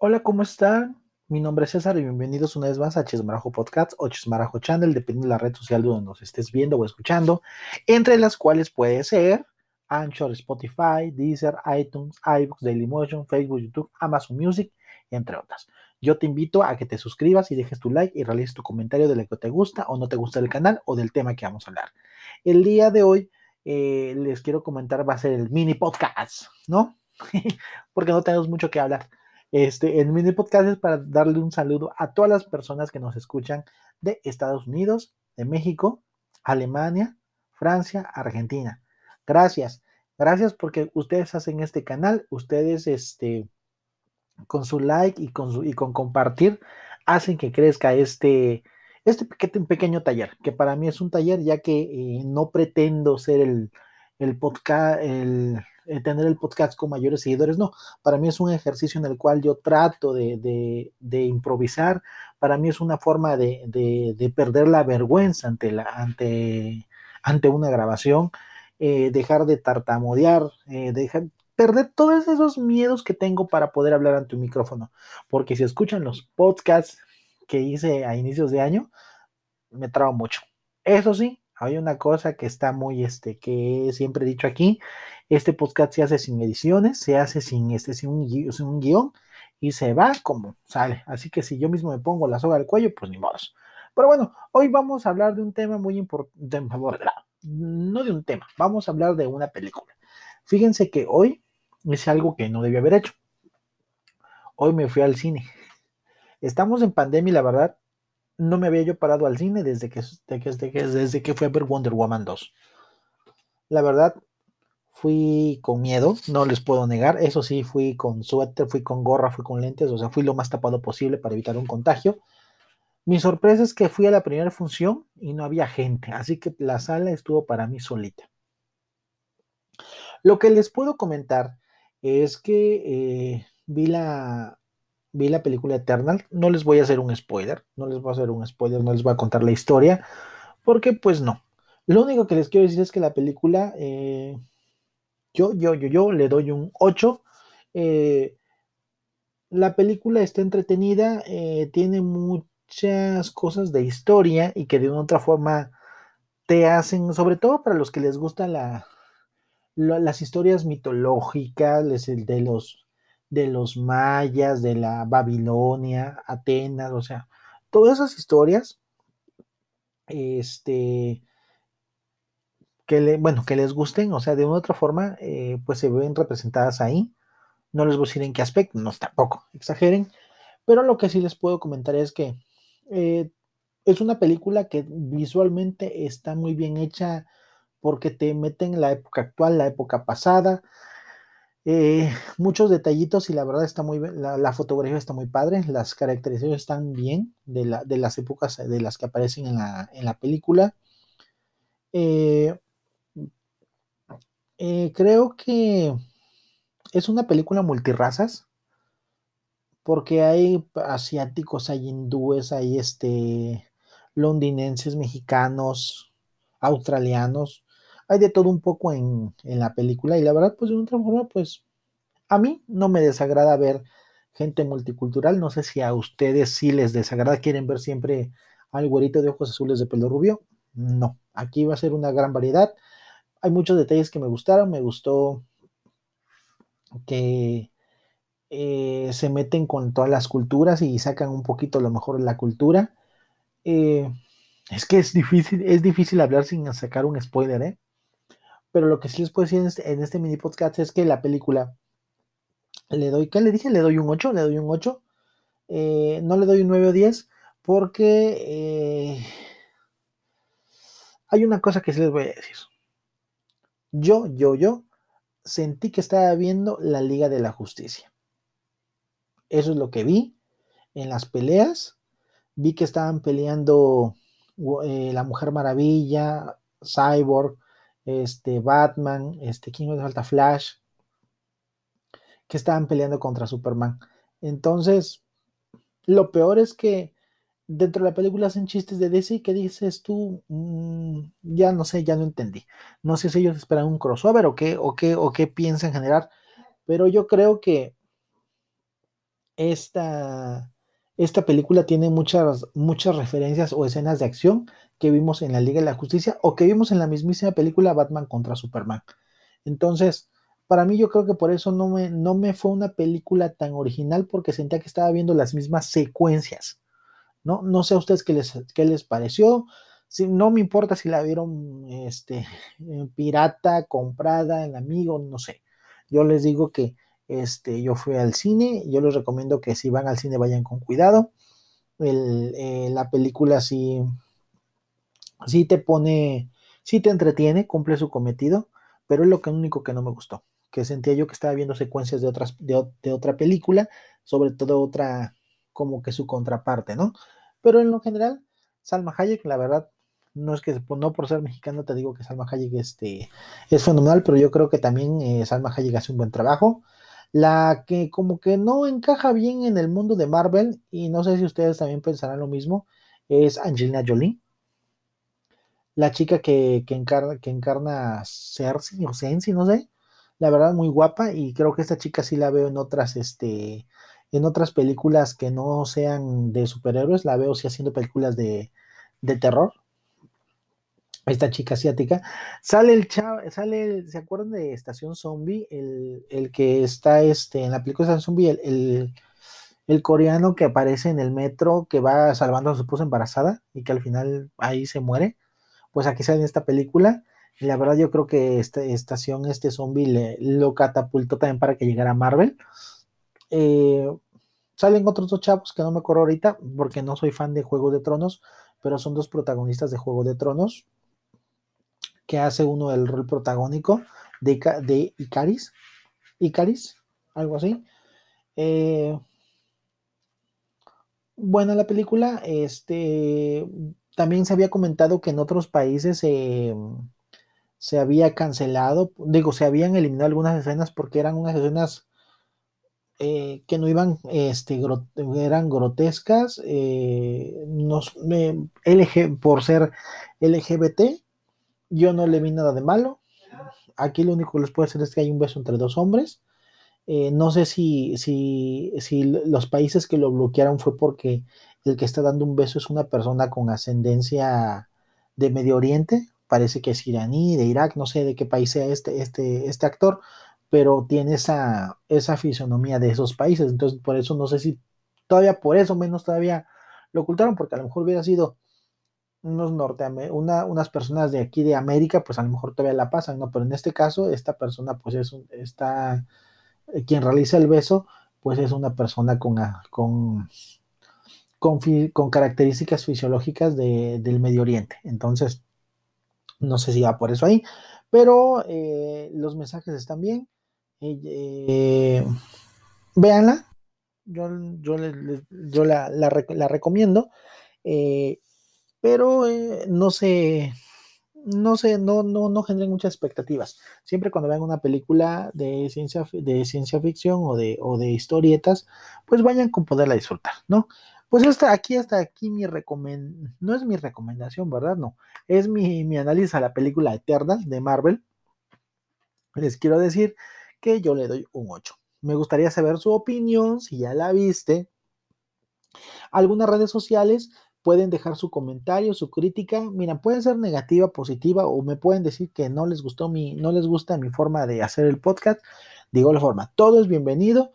Hola, ¿cómo están? Mi nombre es César y bienvenidos una vez más a Chismarajo Podcast o Chismarajo Channel, dependiendo de la red social donde nos estés viendo o escuchando, entre las cuales puede ser Anchor, Spotify, Deezer, iTunes, iBooks, Dailymotion, Facebook, YouTube, Amazon Music, entre otras. Yo te invito a que te suscribas y dejes tu like y realices tu comentario de lo que te gusta o no te gusta del canal o del tema que vamos a hablar. El día de hoy eh, les quiero comentar, va a ser el mini podcast, ¿no? Porque no tenemos mucho que hablar. Este, el mini podcast es para darle un saludo a todas las personas que nos escuchan de Estados Unidos, de México, Alemania, Francia, Argentina. Gracias. Gracias porque ustedes hacen este canal, ustedes este, con su like y con, su, y con compartir hacen que crezca este, este pequeño taller, que para mí es un taller ya que eh, no pretendo ser el, el podcast, el, eh, tener el podcast con mayores seguidores, no, para mí es un ejercicio en el cual yo trato de, de, improvisar, para mí es una forma de, de, perder la vergüenza ante, la, ante, ante una grabación, eh, dejar de tartamudear, eh, dejar, perder todos esos miedos que tengo para poder hablar ante un micrófono, porque si escuchan los podcasts que hice a inicios de año, me trabo mucho. Eso sí, hay una cosa que está muy, este, que siempre he dicho aquí, este podcast se hace sin ediciones, se hace sin, este, sin un, guion y se va como sale. Así que si yo mismo me pongo la soga al cuello, pues ni modo. Pero bueno, hoy vamos a hablar de un tema muy importante, no de un tema, vamos a hablar de una película. Fíjense que hoy es algo que no debía haber hecho. Hoy me fui al cine. Estamos en pandemia y la verdad, no me había yo parado al cine desde que, desde que, desde que fui a ver Wonder Woman 2. La verdad, fui con miedo, no les puedo negar. Eso sí, fui con suéter, fui con gorra, fui con lentes, o sea, fui lo más tapado posible para evitar un contagio. Mi sorpresa es que fui a la primera función y no había gente, así que la sala estuvo para mí solita. Lo que les puedo comentar es que eh, vi la, vi la película Eternal. No les voy a hacer un spoiler, no les voy a hacer un spoiler, no les voy a contar la historia, porque pues no. Lo único que les quiero decir es que la película, eh, yo, yo, yo, yo le doy un 8. Eh, la película está entretenida, eh, tiene muchas cosas de historia y que de una otra forma te hacen, sobre todo para los que les gustan la, las historias mitológicas, de los de los mayas, de la Babilonia, Atenas, o sea, todas esas historias, este, que bueno, que les gusten, o sea, de una u otra forma, eh, pues se ven representadas ahí. No les voy a decir en qué aspecto, no tampoco, exageren, pero lo que sí les puedo comentar es que eh, es una película que visualmente está muy bien hecha porque te meten en la época actual, la época pasada, eh, muchos detallitos y la verdad está muy la, la, fotografía está muy padre, las características están bien de, la, de, las épocas de las que aparecen en la, en la película. Eh, eh, creo que es una película multirrazas porque hay asiáticos, hay hindúes, hay este londinenses, mexicanos, australianos hay de todo un poco en, la película y la verdad, pues de otra forma, pues a mí no me desagrada ver gente multicultural, no sé si a ustedes sí les desagrada, quieren ver siempre al güerito de ojos azules de pelo rubio, no, aquí va a ser una gran variedad, hay muchos detalles que me gustaron, me gustó que eh, se meten con todas las culturas y sacan un poquito lo mejor de la cultura. Eh, es que es difícil, es difícil hablar sin sacar un spoiler, ¿eh? Pero lo que sí les puedo decir en este, este, mini podcast es que la película le doy, ¿qué le dije? Le doy un 8, le doy un 8. Eh, no le doy un 9 o 10 porque eh, hay una cosa que sí les voy a decir. Yo, yo, yo sentí que estaba viendo la Liga de la Justicia. Eso es lo que vi en las peleas. Vi que estaban peleando eh, la Mujer Maravilla, Cyborg, este, Batman, este, ¿quién me falta? Flash, que estaban peleando contra Superman. Entonces, lo peor es que dentro de la película hacen chistes de DC que dices tú, mm, ya no sé, ya no entendí. No sé si ellos esperan un crossover o qué, o qué, o qué piensan generar, pero yo creo que esta, esta película tiene muchas, muchas referencias o escenas de acción que vimos en la Liga de la Justicia o que vimos en la mismísima película Batman contra Superman. Entonces, para mí yo creo que por eso no me, no me fue una película tan original porque sentía que estaba viendo las mismas secuencias. No, no sé a ustedes qué les, qué les pareció. Si, no me importa si la vieron este, pirata, comprada, en amigo, no sé. Yo les digo que este, yo fui al cine, yo les recomiendo que si van al cine vayan con cuidado. Eh, la película sí, sí te pone, sí te entretiene, cumple su cometido, pero es lo que único que no me gustó que sentía yo que estaba viendo secuencias de, otras, de, otra película, sobre todo otra, como que su contraparte, ¿no? Pero en lo general, Salma Hayek, la verdad, no es que no por ser mexicano te digo que Salma Hayek este, es fenomenal, pero yo creo que también eh, Salma Hayek hace un buen trabajo. La que como que no encaja bien en el mundo de Marvel, y no sé si ustedes también pensarán lo mismo, es Angelina Jolie. La chica que, que encarna, que encarna Cersei o Sensi, no sé la verdad muy guapa y creo que esta chica sí la veo en otras, este, en otras películas que no sean de superhéroes, la veo sí haciendo películas de, de terror. Esta chica asiática. Sale el chavo, sale, ¿se acuerdan de Estación Zombie? El, el que está este, en la película Estación Zombie, el, el, coreano que aparece en el metro, que va salvando a su esposa embarazada y que al final ahí se muere. Pues aquí sale en esta película la verdad yo creo que esta estación, este zombie, lo catapultó también para que llegara a Marvel. Eh, salen otros dos chavos que no me acuerdo ahorita porque no soy fan de Juego de Tronos, pero son dos protagonistas de Juego de Tronos que hace uno el rol protagónico de, Icaris, Icaris, algo así. Eh, buena la película, este, también se había comentado que en otros países eh, se había cancelado, digo, se habían eliminado algunas escenas porque eran unas escenas eh, que no iban, este, eran grotescas, eh, nos, LG, por ser LGBT, yo no le vi nada de malo. Aquí lo único que les puedo decir es que hay un beso entre dos hombres. Eh, no sé si, si, si los países que lo bloquearon fue porque el que está dando un beso es una persona con ascendencia de Medio Oriente, parece que es iraní, de Irak, no sé de qué país sea este, este, este actor, pero tiene esa, esa fisonomía de esos países. Entonces, por eso no sé si todavía por eso menos todavía lo ocultaron, porque a lo mejor hubiera sido unos una, unas personas de aquí de América, pues a lo mejor todavía la pasan, ¿no? Pero en este caso, esta persona, pues es está, eh, quien realiza el beso, pues es una persona con, con, con, características fisiológicas del Medio Oriente. Entonces, no sé si va por eso ahí, pero eh, los mensajes están bien. Eh, véanla, yo, yo, yo la, la, recomiendo, eh, pero no sé, no sé, no, no, no generen muchas expectativas. Siempre cuando vean una película de ciencia, de ciencia ficción o de, o de historietas, pues vayan con poderla disfrutar, ¿no? Pues hasta aquí, hasta aquí mi recomendación, no es mi recomendación, ¿verdad? No, es mi, mi análisis a la película Eternal de Marvel. Les quiero decir que yo le doy un 8. Me gustaría saber su opinión, si ya la viste. Algunas redes sociales pueden dejar su comentario, su crítica. Mira, puede ser negativa, positiva, o me pueden decir que no les gustó mi, no les gusta mi forma de hacer el podcast. Digo la forma, todo es bienvenido.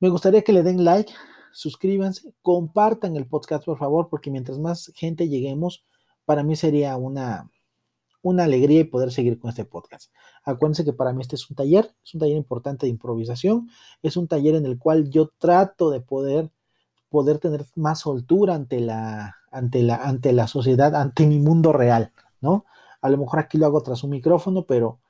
Me gustaría que le den like suscríbanse, compartan el podcast por favor, porque mientras más gente lleguemos, para mí sería una, una alegría y poder seguir con este podcast. Acuérdense que para mí este es un taller, es un taller importante de improvisación, es un taller en el cual yo trato de poder, poder tener más soltura ante la, ante la, ante la sociedad, ante mi mundo real, ¿no? A lo mejor aquí lo hago tras un micrófono, pero,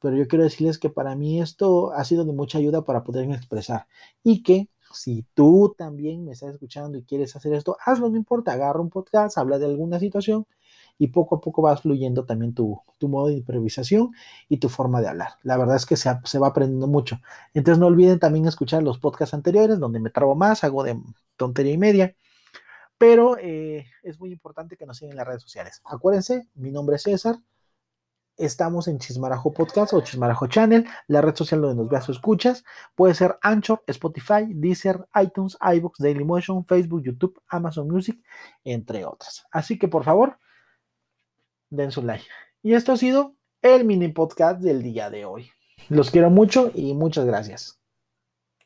pero yo quiero decirles que para mí esto ha sido de mucha ayuda para poderme expresar y que si tú también me estás escuchando y quieres hacer esto, hazlo, no importa, agarra un podcast, habla de alguna situación y poco a poco vas fluyendo también tu, modo de improvisación y tu forma de hablar. La verdad es que se, va aprendiendo mucho. Entonces no olviden también escuchar los podcasts anteriores donde me trabo más, hago de tontería y media. Pero eh, es muy importante que nos sigan en las redes sociales. Acuérdense, mi nombre es César. Estamos en Chismarajo Podcast o Chismarajo Channel, la red social donde nos veas o escuchas. Puede ser Anchor, Spotify, Deezer, iTunes, iBooks, Dailymotion, Facebook, YouTube, Amazon Music, entre otras. Así que por favor, den su like. Y esto ha sido el mini podcast del día de hoy. Los quiero mucho y muchas gracias.